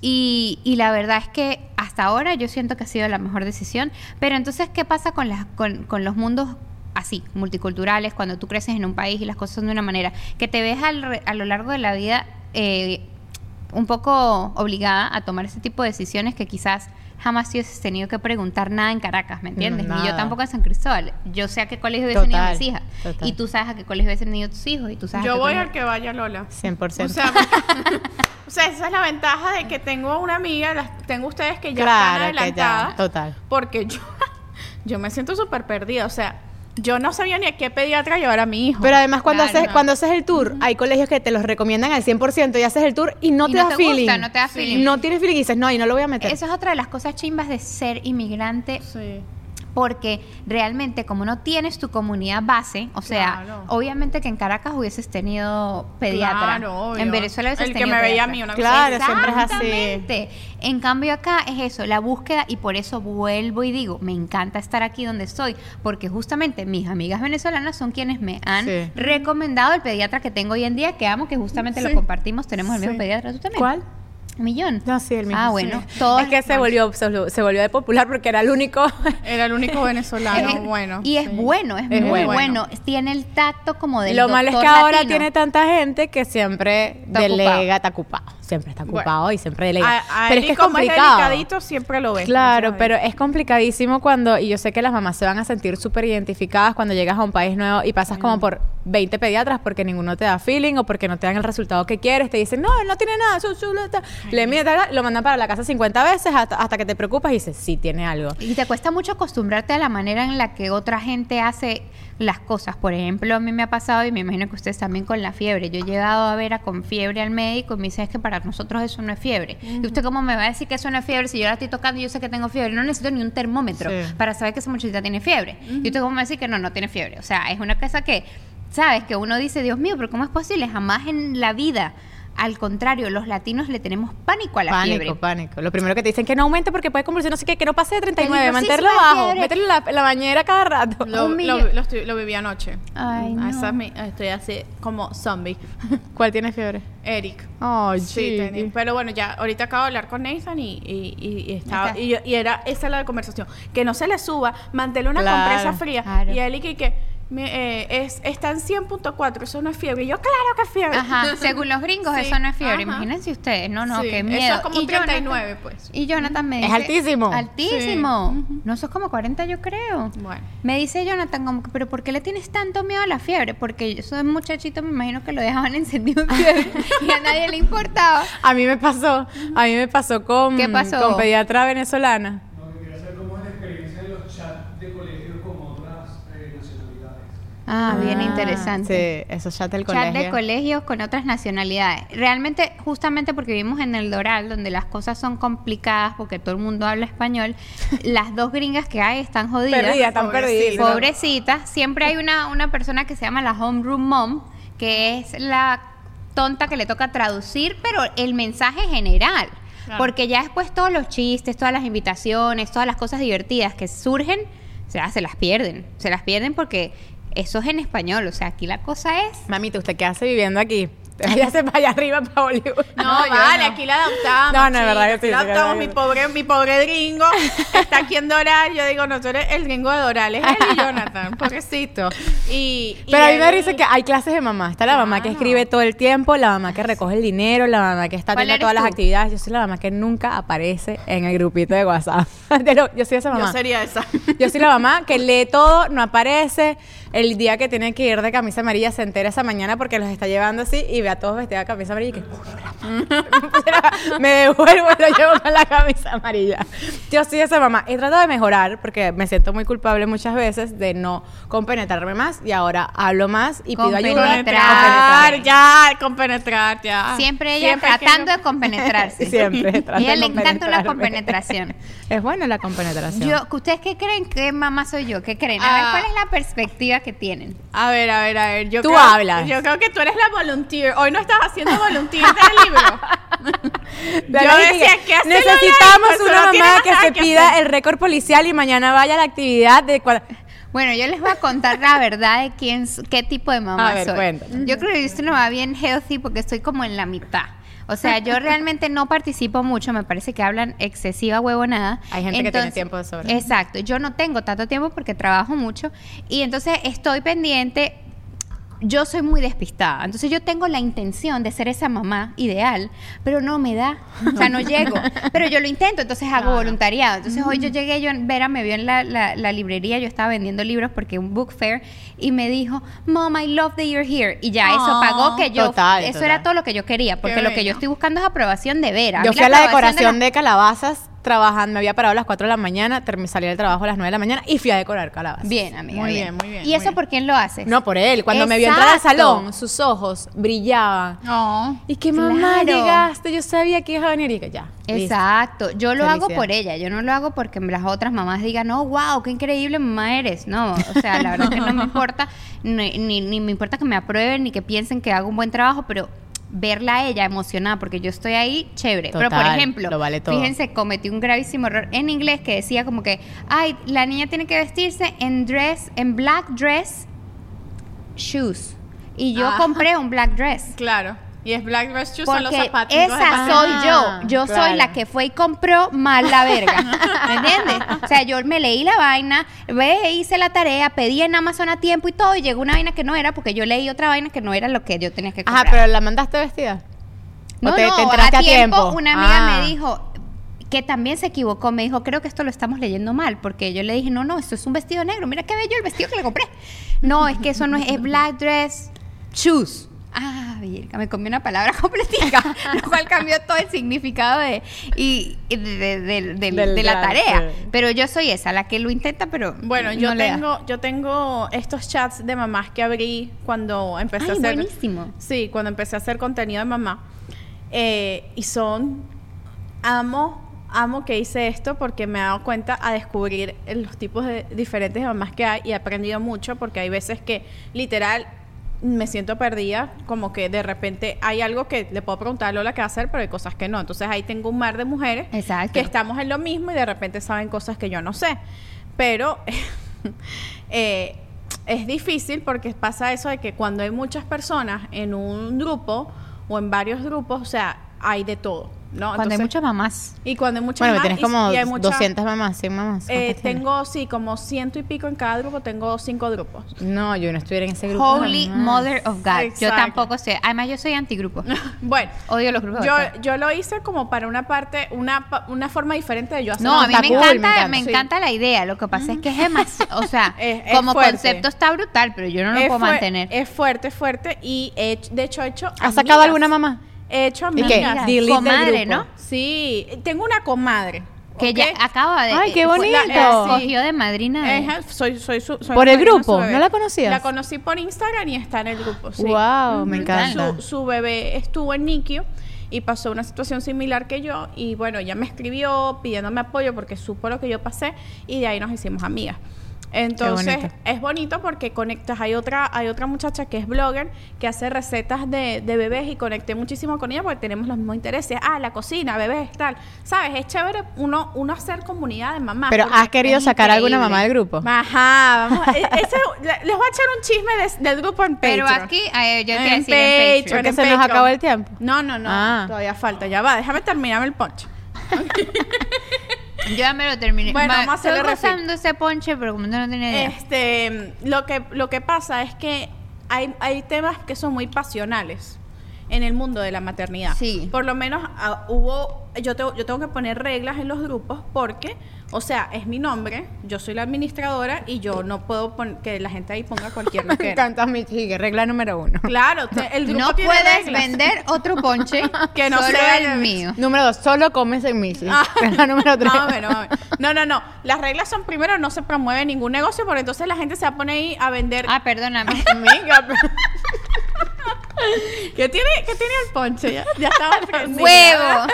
Y, y la verdad es que hasta ahora yo siento que ha sido la mejor decisión. Pero entonces, ¿qué pasa con, las, con, con los mundos así, multiculturales, cuando tú creces en un país y las cosas son de una manera? Que te ves al re- a lo largo de la vida eh, un poco obligada a tomar ese tipo de decisiones que quizás jamás te hubieses tenido que preguntar nada en Caracas, ¿me entiendes? Ni yo tampoco en San Cristóbal. Yo sé a qué colegio hubiesen ido mis hijas. total. Y tú sabes a qué colegio hubiesen ido tus hijos. Y tú sabes a Yo qué voy colegio- al que vaya Lola. 100%. O sea, o sea, esa es la ventaja de que tengo una amiga, las, tengo ustedes que ya Claro, están que ya, adelantadas. total. Porque yo, yo me siento súper perdida. O sea, yo no sabía ni a qué pediatra llevar a mi hijo. Pero además cuando Claro. haces cuando haces el tour, hay colegios que te los recomiendan al 100% y haces el tour y no Y te no da te gusta, feeling. no te da feeling. No tienes feeling y dices, no, y no lo voy a meter. Eso es otra de las cosas chimbas de ser inmigrante sí. Porque realmente como no tienes tu comunidad base, o sea, Claro. obviamente que en Caracas hubieses tenido pediatra, Claro, obvio. en Venezuela hubieses El que tenido me veía a pediatra. mí una vez. Claro, siempre es así. Exactamente. En cambio acá es eso, la búsqueda y por eso vuelvo y digo, me encanta estar aquí donde estoy, porque justamente mis amigas venezolanas son quienes me han Sí. recomendado el pediatra que tengo hoy en día, que amo, que justamente Sí. lo compartimos, tenemos el mismo pediatra, ¿tú también? ¿Cuál? Millón. No, sí, el mismo. Ah, sí. bueno, todo es que se volvió, se volvió, de popular porque era el único. Era el único venezolano, Es- bueno. Y es sí. bueno, es, Es muy bueno. bueno. Tiene el tacto como del Lo malo es que ahora latino. tiene tanta gente que siempre Está delega, ocupado. está ocupado. Siempre está Bueno. ocupado y siempre delega. A, a pero es que es complicado. delicadito, siempre lo ves. Claro, pero es complicadísimo cuando, y yo sé que las mamás se van a sentir súper identificadas cuando llegas a un país nuevo y pasas como por 20 pediatras porque ninguno te da feeling o porque no te dan el resultado que quieres, te dicen, no, no tiene nada, su, su, la, ta". le mide, ta, lo mandan para la casa 50 veces hasta, hasta que te preocupas y dices, sí, tiene algo. Y te cuesta mucho acostumbrarte a la manera en la que otra gente hace las cosas. Por ejemplo, a mí me ha pasado, y me imagino que ustedes también con la fiebre. Yo he llegado a ver a con fiebre al médico y me dice, es que para nosotros eso no es fiebre. ¿Y usted cómo me va a decir que eso no es fiebre si yo la estoy tocando y yo sé que tengo fiebre? No necesito ni un termómetro Sí. para saber que esa muchachita tiene fiebre. ¿Y usted cómo me va a decir que no, no tiene fiebre? O sea, es una cosa que ¿sabes? Que uno dice, Dios mío, pero ¿cómo es posible? Jamás en la vida. Al contrario, los latinos le tenemos pánico a la pánico, fiebre. pánico. Lo primero que te dicen que no aumente porque puede convulsionar, no sé qué, que no pase de 39, Peligrosísima mantenerlo bajo, en la, la bañera cada rato. Lo, lo, millón. lo estoy- lo viví anoche. Ay, Ah, no. esa es mi- estoy así como zombie. ¿Cuál tiene fiebre? Eric. Ay, Sí, pero bueno, ya ahorita acabo de hablar con Nathan y, y, y- y estaba y, yo- y era esa la conversación, que no se le suba, manténle una Claro, compresa fría claro. y él y que me, eh, es está en 100.4, eso no es fiebre. Y yo, claro que es fiebre. Ajá, según los gringos Sí, eso no es fiebre. ajá. Imagínense ustedes, no, no, Sí, qué eso miedo. es como Y Jonathan- 39, pues. Y Jonathan me Es dice... altísimo. Altísimo. Sí, ujú. No, sos como 40 yo creo. Bueno. Me dice Jonathan como que, pero ¿por qué le tienes tanto miedo a la fiebre? Porque yo soy un muchachito, me imagino que lo dejaban encendido en fiebre y a nadie le importaba. A mí me pasó, a mí me pasó con, ¿Qué pasó? con pediatra venezolana. Lo que quería saber cómo es la experiencia de los chats de colegios con otras eh, Ah, bien Ah, interesante. Sí, esos chats del Chat colegio. de colegios con otras nacionalidades. Realmente, justamente porque vivimos en el Doral, donde las cosas son complicadas porque todo el mundo habla español, las dos gringas que hay están jodidas. Perdidas, están perdidas. Pobrecitas. Siempre hay una, una persona que se llama la homeroom mom, que es la tonta que le toca traducir, pero el mensaje general. Claro. Porque ya después todos los chistes, todas las invitaciones, todas las cosas divertidas que surgen, se, se las pierden. Se las pierden porque eso es en español. O sea, aquí la cosa es Mamita, ¿usted qué hace viviendo aquí? Váyase para allá arriba, para Hollywood. No, vale, no. aquí la adoptamos. No, no, es verdad que sí, la adoptamos. Mi pobre, mi pobre gringo está aquí en Doral. Yo digo, no, tú eres el gringo de Doral, es él y Jonathan, pobrecito. Y, y Pero a mí me dice que hay clases de mamá. Está la mamá que escribe todo el tiempo, la mamá que recoge el dinero, la mamá que está ¿Cuál atenta a todas las actividades. Yo soy la mamá que nunca aparece en el grupito de WhatsApp. Yo soy esa mamá. Yo sería esa. Yo soy la mamá que lee todo, no aparece. El día que tiene que ir de camisa amarilla se entera esa mañana porque los está llevando así y ve a todos vestidos de camisa amarilla y que me devuelvo y lo llevo con la camisa amarilla. Yo soy esa mamá. He tratado de mejorar porque me siento muy culpable muchas veces de no compenetrarme más y ahora hablo más y pido ayuda. Compenetrar. Ya, compenetrar, ya. siempre ella Siempre tratando quiero- de compenetrarse. Siempre. trato A ella le encanta la compenetración. Es bueno la compenetración. Yo, ¿Ustedes qué creen? ¿Qué mamá soy yo? ¿Qué creen? A ver, Ah. ¿cuál es la perspectiva que tienen? A ver, a ver, a ver. Yo Tú creo- hablas. Yo creo que tú eres la volunteer. Hoy no estás haciendo volunteer del libro. Yo decía, que ¿qué hace necesitamos? Pues una no mamá que se que pida hacer. el récord policial y mañana vaya a la actividad de cua- Bueno, yo les voy a contar la verdad de quién, qué tipo de mamá A ver, soy. cuéntanos. Yo creo que soy una mamá bien healthy porque estoy como en la mitad. O sea, yo realmente no participo mucho, me parece que hablan excesiva huevonada. Hay gente que tiene tiempo de sobra. Exacto, yo no tengo tanto tiempo porque trabajo mucho y entonces estoy pendiente. Yo soy muy despistada, entonces yo tengo la intención de ser esa mamá ideal, pero no me da, o sea, no llego. Pero yo lo intento, entonces hago voluntariado. Entonces hoy yo llegué, yo, Vera me vio en la, la- la librería, yo estaba vendiendo libros porque un book fair, y me dijo, Mom, I love that you're here. Y ya eso Oh, pagó que yo, total, eso total. era todo lo que yo quería, porque lo que yo estoy buscando es aprobación de Vera. Yo fui a la decoración la- de calabazas trabajando, me había parado a las 4 de la mañana, terminé salí del trabajo a las 9 de la mañana y fui a decorar calabazas. Bien, amiga. Muy bien, muy bien, ¿Y muy eso bien. por quién lo haces? No por él, cuando me vio entrar al salón, sus ojos brillaban. No. Y que mamá Claro. llegaste, yo sabía que ibas a venir y que ya. listo. Exacto, yo lo hago por ella, yo no lo hago porque las otras mamás digan, no, wow, qué increíble mamá eres. No, o sea, la verdad es que no me importa, ni, ni, ni me importa que me aprueben, ni que piensen que hago un buen trabajo, pero verla a ella emocionada porque yo estoy ahí, chévere. pero por ejemplo, lo vale todo. fíjense, cometí un gravísimo error en inglés que decía como que, ay, la niña tiene que vestirse en dress, en black dress, shoes. Y yo Ah. compré un black dress. Claro. Y es Black Dress Shoes, son los Porque zapatos. esa soy yo. Yo soy la que fue y compró mal la verga. ¿Me entiendes? O sea, yo me leí la vaina, ve, hice la tarea, pedí en Amazon a tiempo y todo, y llegó una vaina que no era porque yo leí otra vaina que no era lo que yo tenía que comprar. Ajá, pero la mandaste vestida. ¿O no, te, no, te a a tiempo, tiempo? una amiga Ah. me dijo que también se equivocó, me dijo, creo que esto lo estamos leyendo mal, porque yo le dije, no, no, esto es un vestido negro, mira qué bello el vestido que le compré. No, es que eso no es, es black dress, shoes. Ah, virga, me comí una palabra completica, lo cual cambió todo el significado de, y, de, de- de- de- Del de la tarea. Pero yo soy esa, la que lo intenta, pero Bueno, no yo le da. tengo, yo tengo estos chats de mamás que abrí cuando empecé Ay, a hacer. buenísimo. Sí, cuando empecé a hacer contenido de mamá. Eh, y son. Amo, amo que hice esto porque me he dado cuenta a descubrir los tipos de diferentes de mamás que hay y he aprendido mucho porque hay veces que literal me siento perdida, como que de repente hay algo que le puedo preguntar a Lola qué hacer, pero hay cosas que no. Entonces ahí tengo un mar de mujeres Exacto. que estamos en lo mismo y de repente saben cosas que yo no sé. Pero eh, es difícil porque pasa eso de que cuando hay muchas personas en un grupo o en varios grupos, o sea, hay de todo, ¿no? Cuando hay muchas mamás. Y cuando hay muchas Bueno, más, tienes y- como y hay mucha- 200 mamás, 100 mamás. eh, tengo, sí, como ciento y pico en cada grupo, tengo cinco grupos. No, yo no estuviera en ese grupo. Holy. Mother of God. Yo tampoco sé. Además, yo soy antigrupo. Bueno, Odio los grupos. yo, lo hice como para una parte, una, pa- una forma diferente de yo hacer No, a mí me cool, encanta, me encanta. me Sí. encanta la idea. Lo que pasa es que es demasiado, o sea, Es- es como fuerte. concepto está brutal, pero yo no lo es puedo mantener. Es fuerte, fuerte. Y he de hecho he hecho. ¿Has sacado alguna mamá? He hecho ¿Y qué? amigas. Delete del Comadre. ¿no? Sí, tengo una comadre. que ya acaba de. Ay, qué bonito. la- Cogió de madrina. soy, soy su, soy ¿Por el grupo? ¿No la conocías? La conocí por Instagram y está en el grupo. Sí. Wow, me encanta. Su, su bebé estuvo en NICU y pasó una situación similar que yo y bueno, ella me escribió pidiéndome apoyo porque supo lo que yo pasé y de ahí nos hicimos amigas. Entonces bonito. es bonito porque conectas. Hay otra, hay otra muchacha que es blogger que hace recetas de, de bebés y conecté muchísimo con ella porque tenemos los mismos intereses. Ah, la cocina, bebés, tal. ¿Sabes? Es chévere uno, uno hacer comunidad de mamás. Pero ¿has querido sacar alguna increíble. mamá del grupo? Ajá, vamos. a- e- ese- le- les voy a echar un chisme de- del grupo en Patreon. Pero aquí, eh, yo te a En decir en Patreon, Patreon. Porque en se nos acabó el tiempo. No, no, no. Ah. Todavía falta. Ya va, déjame terminarme el ponche. Yo ya me lo terminé. Bueno, vamos a hacerle Estoy gozando ese ponche, pero como no tienes idea. Este, lo que, lo que pasa es que hay, hay temas que son muy pasionales en el mundo de la maternidad. Sí. Por lo menos ah, hubo, yo tengo, yo tengo que poner reglas en los grupos porque, o sea, es mi nombre, yo soy la administradora y yo no puedo que la gente ahí ponga cualquier Me loquera. encanta mi chique, regla número uno. Claro, te- el grupo no tiene puedes reglas. vender otro ponche Que no solo sea el mío. Número dos, solo comes en Michi. Ah. Regla número tres. Más o menos, más o menos. No, no, no. Las reglas son primero no se promueve ningún negocio porque entonces la gente se va a poner ahí a vender. Ah, perdóname. Amiga, ¿Qué tiene, qué tiene el ponche? Ya, ya estaba. ¡Huevo!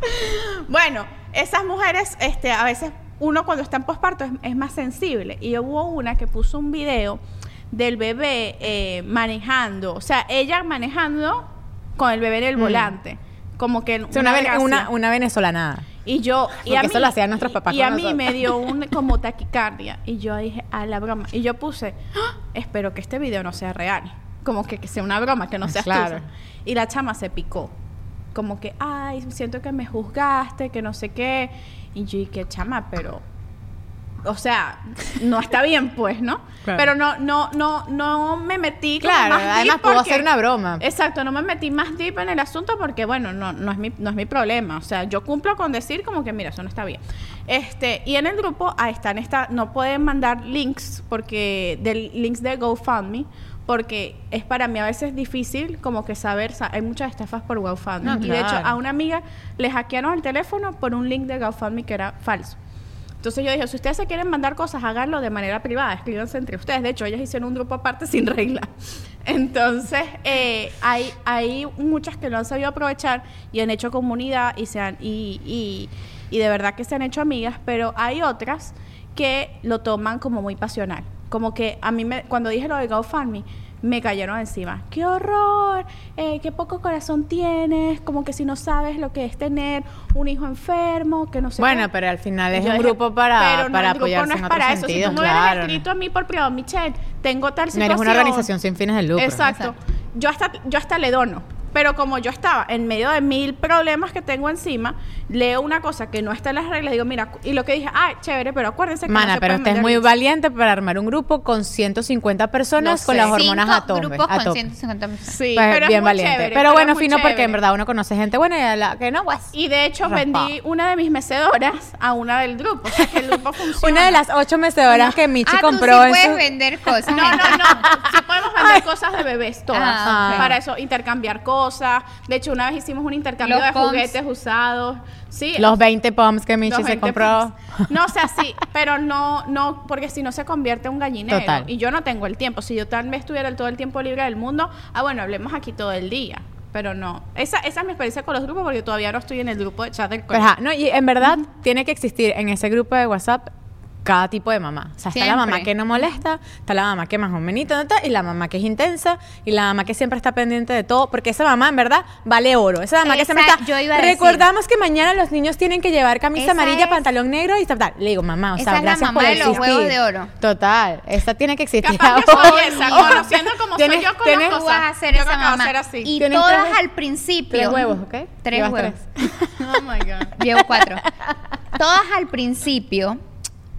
Bueno, esas mujeres, este, a veces uno cuando está en posparto es, es más sensible. Y hubo una que puso un video del bebé eh, manejando, o sea, ella manejando con el bebé en el volante. Como que O sea, una, una. Y yo, y Porque a mí, eso lo hacían nuestros papás Y a mí me dio un como taquicardia. Y yo dije, a la broma. Y yo puse, "Ah, espero que este video no sea real. Como que, que sea una broma, que no sea Claro. Y la chama se picó. Como que, ay, siento que me juzgaste, que no sé qué. Y yo dije, chama, pero. O sea, no está bien, pues, ¿no? Claro. Pero no, no, no, no me metí Claro, más deep además pudo porque- hacer una broma. Exacto, no me metí más deep en el asunto porque, bueno, no, no, es mi, no es mi problema. O sea, yo cumplo con decir como que, mira, eso no está bien. Este, y en el grupo, ahí están, está, no pueden mandar links porque, del links de GoFundMe, porque es para mí a veces difícil como que saber, sa- hay muchas estafas por GoFundMe. No, y de hecho, claro. a una amiga le hackearon el teléfono por un link de GoFundMe que era falso. Entonces yo dije, si ustedes se quieren mandar cosas, háganlo de manera privada, escríbanse entre ustedes. De hecho, ellas hicieron un grupo aparte sin regla. Entonces, eh, hay, hay muchas que lo han sabido aprovechar y han hecho comunidad y, se han, y, y, y de verdad que se han hecho amigas, pero hay otras que lo toman como muy pasional. Como que a mí, me, cuando dije lo de GoFundMe, me cayeron encima. ¡Qué horror! Eh, ¡Qué poco corazón tienes! Como que si no sabes lo que es tener un hijo enfermo, que no sé Bueno, qué. pero al final es Yo un dije, grupo para, pero no, para el grupo apoyarse no es en para otros eso. sentidos, si tú me hubieras escrito a mí por privado, Michelle, tengo tal No situación. eres una organización sin fines de lucro. Exacto. Yo hasta, yo hasta le dono. Pero como yo estaba en medio de mil problemas que tengo encima, leo una cosa que no está en las reglas, digo, mira, y lo que dije, ah, chévere, pero acuérdense que no Mana, se pero usted es muy links". valiente para armar un grupo con 150 personas con sé. las hormonas a tope. grupos a con tope. 150 personas. Sí, Pues, pero es bien muy valiente. chévere, pero bueno, es muy fino porque chévere. en verdad uno conoce gente buena y a la que no, pues. Y de hecho Raspado. vendí una de mis mecedoras a una del grupo. O sea que el grupo funciona. Una de las ocho mecedoras que Michi ah, compró tú sí en puedes su... vender cosas. No, no, no. Sí podemos vender cosas de bebés, todas. Ah. Para eso, intercambiar cosas. De hecho, una vez hicimos un intercambio Los de pumps. juguetes usados. Sí. Los 20 pumps que Michi se 20 compró. pumps. No, o sea, sí, pero no, no, porque si no se convierte en un gallinero. Total. Y yo no tengo el tiempo. Si yo tal vez tuviera el- todo el tiempo libre del mundo, ah, bueno, hablemos aquí todo el día. Pero no. Esa, esa es mi experiencia con los grupos porque todavía no estoy en el grupo de chat del colegio. no, y en verdad tiene que existir en ese grupo de WhatsApp cada tipo de mamá. O sea, está la mamá que no molesta, está la mamá que es más o menos, y la mamá que es intensa, y la mamá que siempre está pendiente de todo, porque esa mamá en verdad vale oro. Esa mamá que siempre Esa- está. yo iba a decir. Recordamos que mañana los niños tienen que llevar camisa Esa amarilla, es- pantalón negro y tal, tal. Le digo, mamá, o Esa sea, es la gracias mamá por de los existir. huevos de oro. Total, esa tiene que existir. Capaz soy esa, conociendo como soy yo con tienes- las Tú cosas. vas a ser Yo esa que mamá. ser así. Y todas tres- al principio. Tres huevos, ¿ok? Tres Llevas huevos. tres. Oh my God. Llevo cuatro. Todas al principio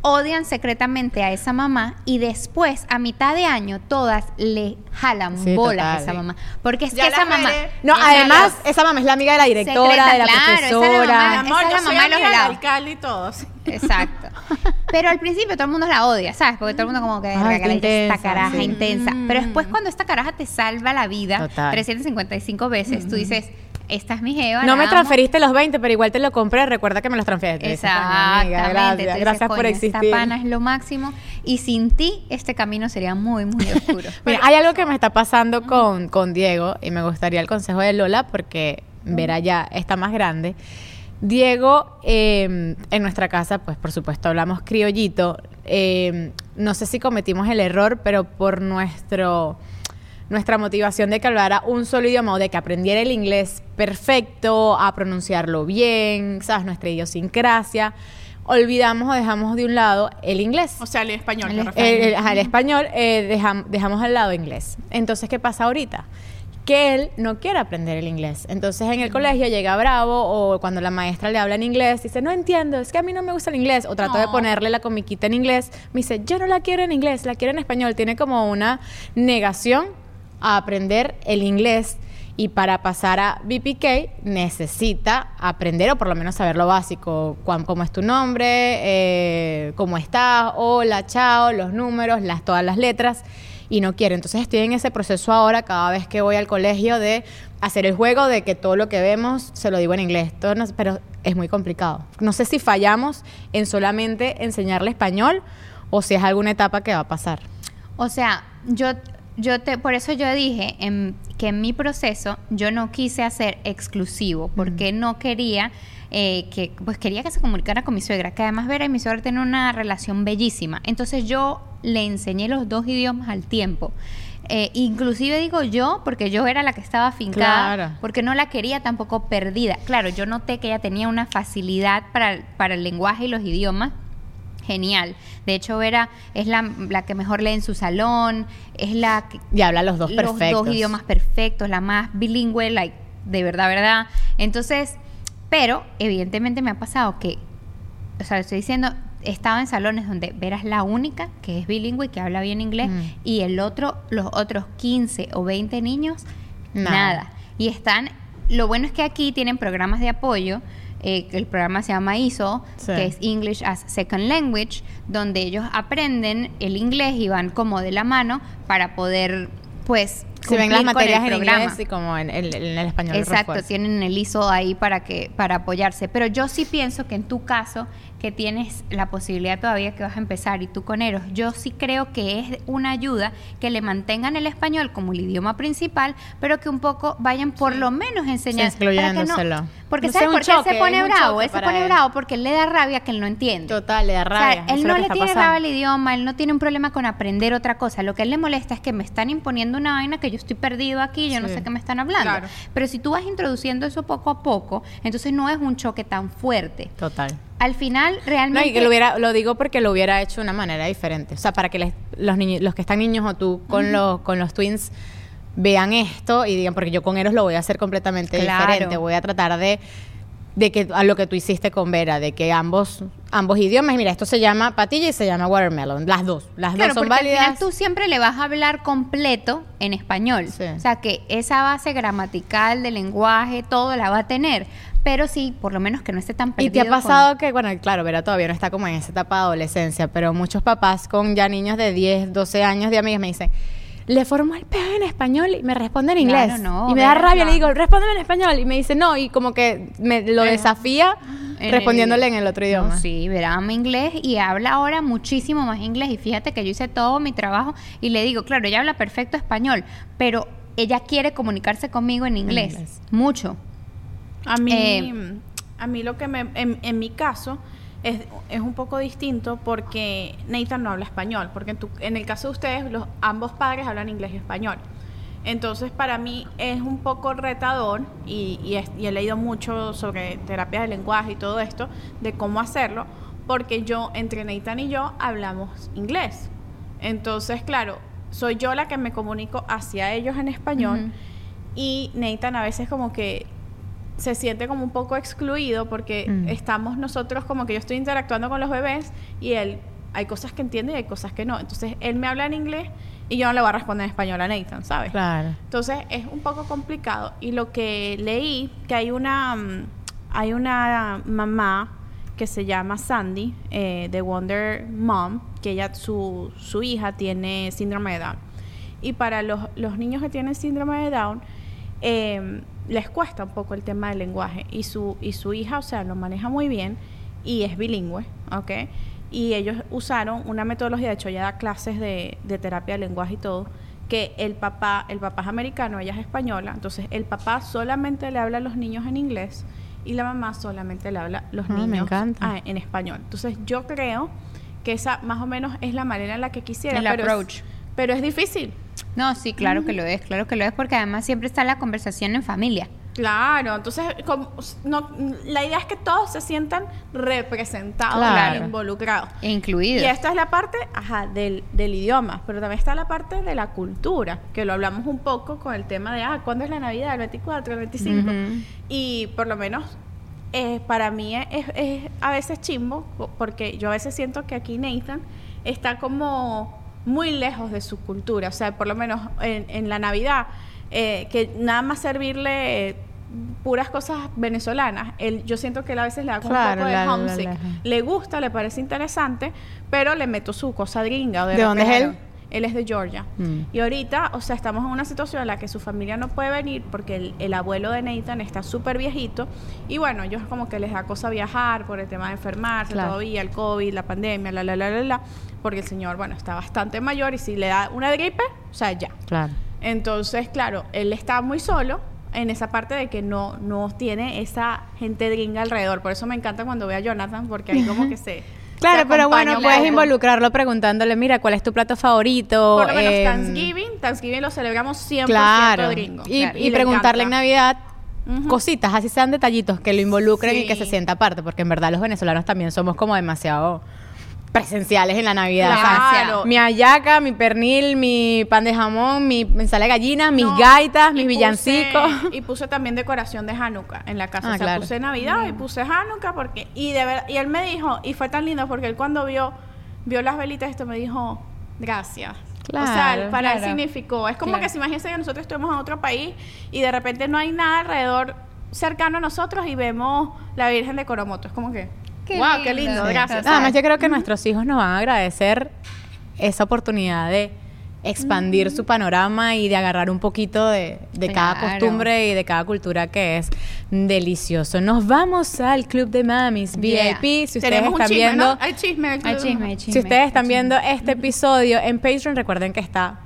odian secretamente a esa mamá y después, a mitad de año, todas le jalan Sí, bolas a esa mamá. Porque es Ya que esa mamá... No, esa además, esa mamá es la amiga de la directora, Secreta, de la claro, esa es la profesora. mamá. Amor, Esa es la soy mamá de los amiga del helados. alcalde y todo. sí. Exacto. Pero al principio todo el mundo la odia, ¿sabes? Porque todo el mundo como que Ay, "Verga, qué que la esta caraja sí. intensa. Pero después cuando esta caraja te salva la vida Total. 355 veces, tú dices, esta es mi jeva. No me amo". transferiste los 20, pero igual te lo compré. Recuerda que me los transferiste. Dices, "Coño, Exactamente. amiga, gracias, gracias por "Coño, existir. Esta pana es lo máximo. Y sin ti, este camino sería muy, muy oscuro. Mira, hay algo que me está pasando con, con Diego y me gustaría el consejo de Lola porque Vera ya está más grande. Diego, eh, en nuestra casa, pues por supuesto hablamos criollito. Eh, no sé si cometimos el error, pero por nuestro nuestra motivación de que hablara un solo idioma o de que aprendiera el inglés perfecto, a pronunciarlo bien, ¿sabes? Nuestra idiosincrasia, olvidamos o dejamos de un lado el inglés. O sea, el español. El. El, el- el español eh, dejam- dejamos al lado inglés. Entonces, ¿qué pasa ahorita? Que él no quiere aprender el inglés. Entonces, en el colegio llega bravo o cuando la maestra le habla en inglés, dice, no entiendo, es que a mí no me gusta el inglés. O trato de ponerle la comiquita en inglés. Me dice, yo no la quiero en inglés, la quiero en español. Tiene como una negación a aprender el inglés. Y para pasar a BPK necesita aprender o por lo menos saber lo básico, cómo es tu nombre, eh, cómo estás, hola, chao, los números, las, todas las letras, y no quiere. Entonces estoy en ese proceso ahora cada vez que voy al colegio de hacer el juego de que todo lo que vemos se lo digo en inglés, pero es muy complicado. No sé si fallamos en solamente enseñarle español o si es alguna etapa que va a pasar. O sea, yo, yo te, por eso yo dije en- que en mi proceso yo no quise hacer exclusivo, porque no quería eh, que, pues quería que se comunicara con mi suegra, que además Vera y mi suegra tienen una relación bellísima. Entonces yo le enseñé los dos idiomas al tiempo. Eh, inclusive digo yo, porque yo era la que estaba afincada, Claro. porque no la quería tampoco perdida. Claro, yo noté que ella tenía una facilidad para, para el lenguaje y los idiomas, genial. De hecho, Vera es la, la que mejor lee en su salón, es la que Y habla los dos los perfectos. dos idiomas perfectos, la más bilingüe, like, de verdad, verdad. Entonces, pero evidentemente me ha pasado que, o sea, estoy diciendo, estaba en salones donde Vera es la única que es bilingüe y que habla bien inglés Mm. y el otro, los otros 15 o 20 niños, nada. Y están, lo bueno es que aquí tienen programas de apoyo. Eh, el programa se llama ISO, Sí. que es English as Second Language, donde ellos aprenden el inglés y van como de la mano para poder, pues, Si ven las materias en inglés y como en, el- en el español. Exacto, tienen el ISO ahí para que para apoyarse. Pero yo sí pienso que en tu caso, que tienes la posibilidad todavía que vas a empezar y tú con Eros, yo sí creo que es una ayuda que le mantengan el español como el idioma principal, pero que un poco vayan por lo menos enseñando. Excluyéndoselo. porque No ¿sabes por qué choque, se pone bravo? Él se pone él. bravo porque él le da rabia que él no entiende. Total, le da O sea, rabia. él no le tiene pasando. rabia al idioma, él no tiene un problema con aprender otra cosa. Lo que a él le molesta es que me están imponiendo una vaina que yo estoy perdido aquí, yo no sé qué me están hablando. Claro. Pero si tú vas introduciendo eso poco a poco, entonces no es un choque tan fuerte. Total. Al final, No, realmente... y que lo hubiera, lo digo porque lo hubiera hecho de una manera diferente. O sea, para que les- los niños, los que están niños o tú con los, con los twins vean esto y digan, porque yo con Eros lo voy a hacer completamente Claro. diferente. Voy a tratar de, de que a lo que tú hiciste con Vera, de que ambos, ambos idiomas, mira, esto se llama patilla y se llama watermelon. Las dos, las Claro, dos son porque al final válidas. tú siempre le vas a hablar completo en español. Sí. O sea, que esa base gramatical de lenguaje, todo la va a tener. Pero sí, por lo menos que no esté tan ¿Y perdido. te ha con- pasado que, bueno, claro, Vera todavía no está como en esa etapa de adolescencia, pero muchos papás con ya niños de 10, 12 años de amigas me dicen, le formo el peo en español y me responde en Claro, inglés. no, y me da Vera, rabia, le claro. digo, respóndeme en español. Y me dice, no, y como que me lo desafía En respondiéndole el- en el otro No, idioma. sí, verá, ama inglés y habla ahora muchísimo más inglés. Y fíjate que yo hice todo mi trabajo y le digo, claro, ella habla perfecto español, pero ella quiere comunicarse conmigo en inglés. inglés. Mucho. A mí, Eh, a mí lo que me, en, en mi caso, es, es un poco distinto porque Nathan no habla español, porque en, tu- en el caso de ustedes, los, ambos padres hablan inglés y español. Entonces, para mí es un poco retador y, y es- y he leído mucho sobre terapias de lenguaje y todo esto, de cómo hacerlo, porque yo, entre Nathan y yo, hablamos inglés. Entonces, claro, soy yo la que me comunico hacia ellos en español y Nathan a veces como que se siente como un poco excluido porque Mm. estamos nosotros como que yo estoy interactuando con los bebés y él hay cosas que entiende y hay cosas que no. Entonces él me habla en inglés y yo no le voy a responder en español a Nathan, ¿sabes? Claro. Entonces es un poco complicado. Y lo que leí, que hay una, mm, hay una mamá que se llama Sandy, eh, de Wonder Mom, que ella, su, su hija tiene síndrome de Down. Y para los, los niños que tienen síndrome de Down, eh, les cuesta un poco el tema del lenguaje. Y su, y su hija, o sea, lo maneja muy bien y es bilingüe, ¿ok? Y ellos usaron una metodología, de hecho, ella da clases de, de terapia de lenguaje y todo, que el papá, el papá es americano, ella es española, entonces el papá solamente le habla a los niños en inglés y la mamá solamente le habla a los Ah, me niños encanta. ah, en español. Entonces yo creo que esa más o menos es la manera en la que quisiera. El pero es- approach. pero es difícil. No, sí, claro que lo es, claro que lo es, porque además siempre está la conversación en familia. Claro, entonces como- no, la idea es que todos se sientan representados Claro. involucrados. E incluido. Y esta es la parte ajá, del, del idioma, pero también está la parte de la cultura, que lo hablamos un poco con el tema de, ah, ¿cuándo es la Navidad? ¿El 24, el 25? Ujú. Y por lo menos eh, para mí es, es- es a veces chimbo, po- porque yo a veces siento que aquí Nathan está como muy lejos de su cultura, o sea, por lo menos en, en la Navidad, eh, que nada más servirle... eh, puras cosas venezolanas. Él, yo siento que él a veces le da como Claro, un poco de la- homesick. la- le gusta, le parece interesante, pero le meto su cosa gringa. o ¿De dónde es él? Él es de Georgia. Mm. Y ahorita, o sea, estamos en una situación en la que su familia no puede venir porque el, el abuelo de Nathan está súper viejito. Y bueno, ellos como que les da cosa viajar por el tema de enfermarse Claro. todavía, el COVID, la pandemia, la, la, la, la, la. Porque el señor, bueno, está bastante mayor y si le da una gripe, o sea, ya. Claro. Entonces, claro, él está muy solo en esa parte de que no, no tiene esa gente gringa alrededor. Por eso me encanta cuando veo a Jonathan, porque ahí como que se. Claro, pero bueno, puedes involucrarlo preguntándole, mira, ¿cuál es tu plato favorito? Por lo menos Em, Thanksgiving, Thanksgiving lo celebramos 100% Claro. gringo. Y, Claro, y le preguntarle en. Navidad Ujú. cositas, así sean detallitos, que lo involucren y que Sí. se sienta aparte, porque en verdad los venezolanos también somos como demasiado presenciales en la Navidad. O sea, Claro. mi ayaca, mi pernil, mi pan de jamón, mi ensalada de gallina, mis No, gaitas, y mis puse- villancicos. Y puse también decoración de Hanukkah en la casa. Ah, o sea, claro. puse Navidad y puse Hanukkah porque y de ver- y él me dijo y fue tan lindo porque él cuando vio vio las velitas esto me dijo gracias. o sea, Claro, para él claro. significó. Es como Claro. que si imagínense que nosotros estuvimos en otro país y de repente no hay nada alrededor cercano a nosotros y vemos la Virgen de Coromoto. Es como que, Qué wow, qué lindo. lindo, Sí. gracias. Además, yo creo que nuestros hijos nos van a agradecer esa oportunidad de expandir su panorama y de agarrar un poquito de, de cada costumbre y de cada cultura que es delicioso. Nos vamos al Club de Mamis Yeah. VIP. Si ustedes están chisme, viendo... ¿no? Hay chisme. Hay club. chisme, hay chisme. Si ustedes están viendo este episodio en Patreon, recuerden que está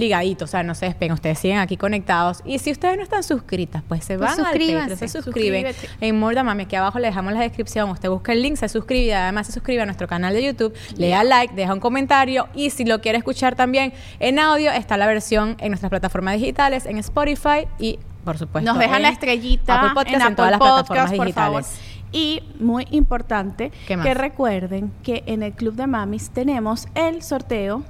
ligadito, o sea, no se despeguen, ustedes siguen aquí conectados. Y si ustedes no están suscritas, pues se Pues van al suscríbanse. Patreon, se suscriben. Suscríbete. En More Than Mami, aquí abajo le dejamos la descripción, usted busca el link, se suscribe, y además se suscribe a nuestro canal de YouTube, le da like, deja un comentario y si lo quiere escuchar también en audio, está la versión en nuestras plataformas digitales, en Spotify y por supuesto Nos dejan la estrellita Apple Podcast, en todas las plataformas por digitales. favor. Y muy importante que recuerden que en el Club de Mamis tenemos el sorteo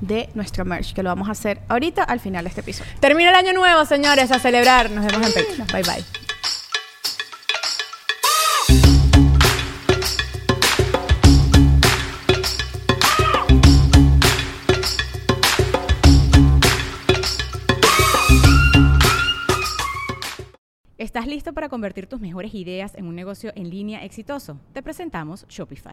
de nuestro merch, que lo vamos a hacer ahorita al final de este episodio. Termina el año nuevo, señores, a celebrar. Nos vemos en Patreon. Bye bye. ¿Estás listo para convertir tus mejores ideas en un negocio en línea exitoso? Te presentamos Shopify.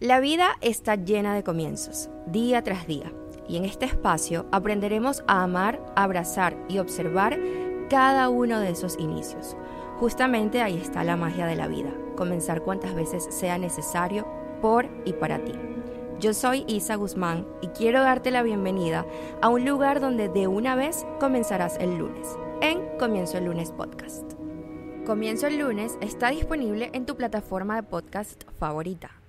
La vida está llena de comienzos, día tras día, y en este espacio aprenderemos a amar, abrazar y observar cada uno de esos inicios. Justamente ahí está la magia de la vida, comenzar cuantas veces sea necesario por y para ti. Yo soy Isa Guzmán y quiero darte la bienvenida a un lugar donde de una vez comenzarás el lunes, en Comienzo el lunes podcast. Comienzo el lunes está disponible en tu plataforma de podcast favorita.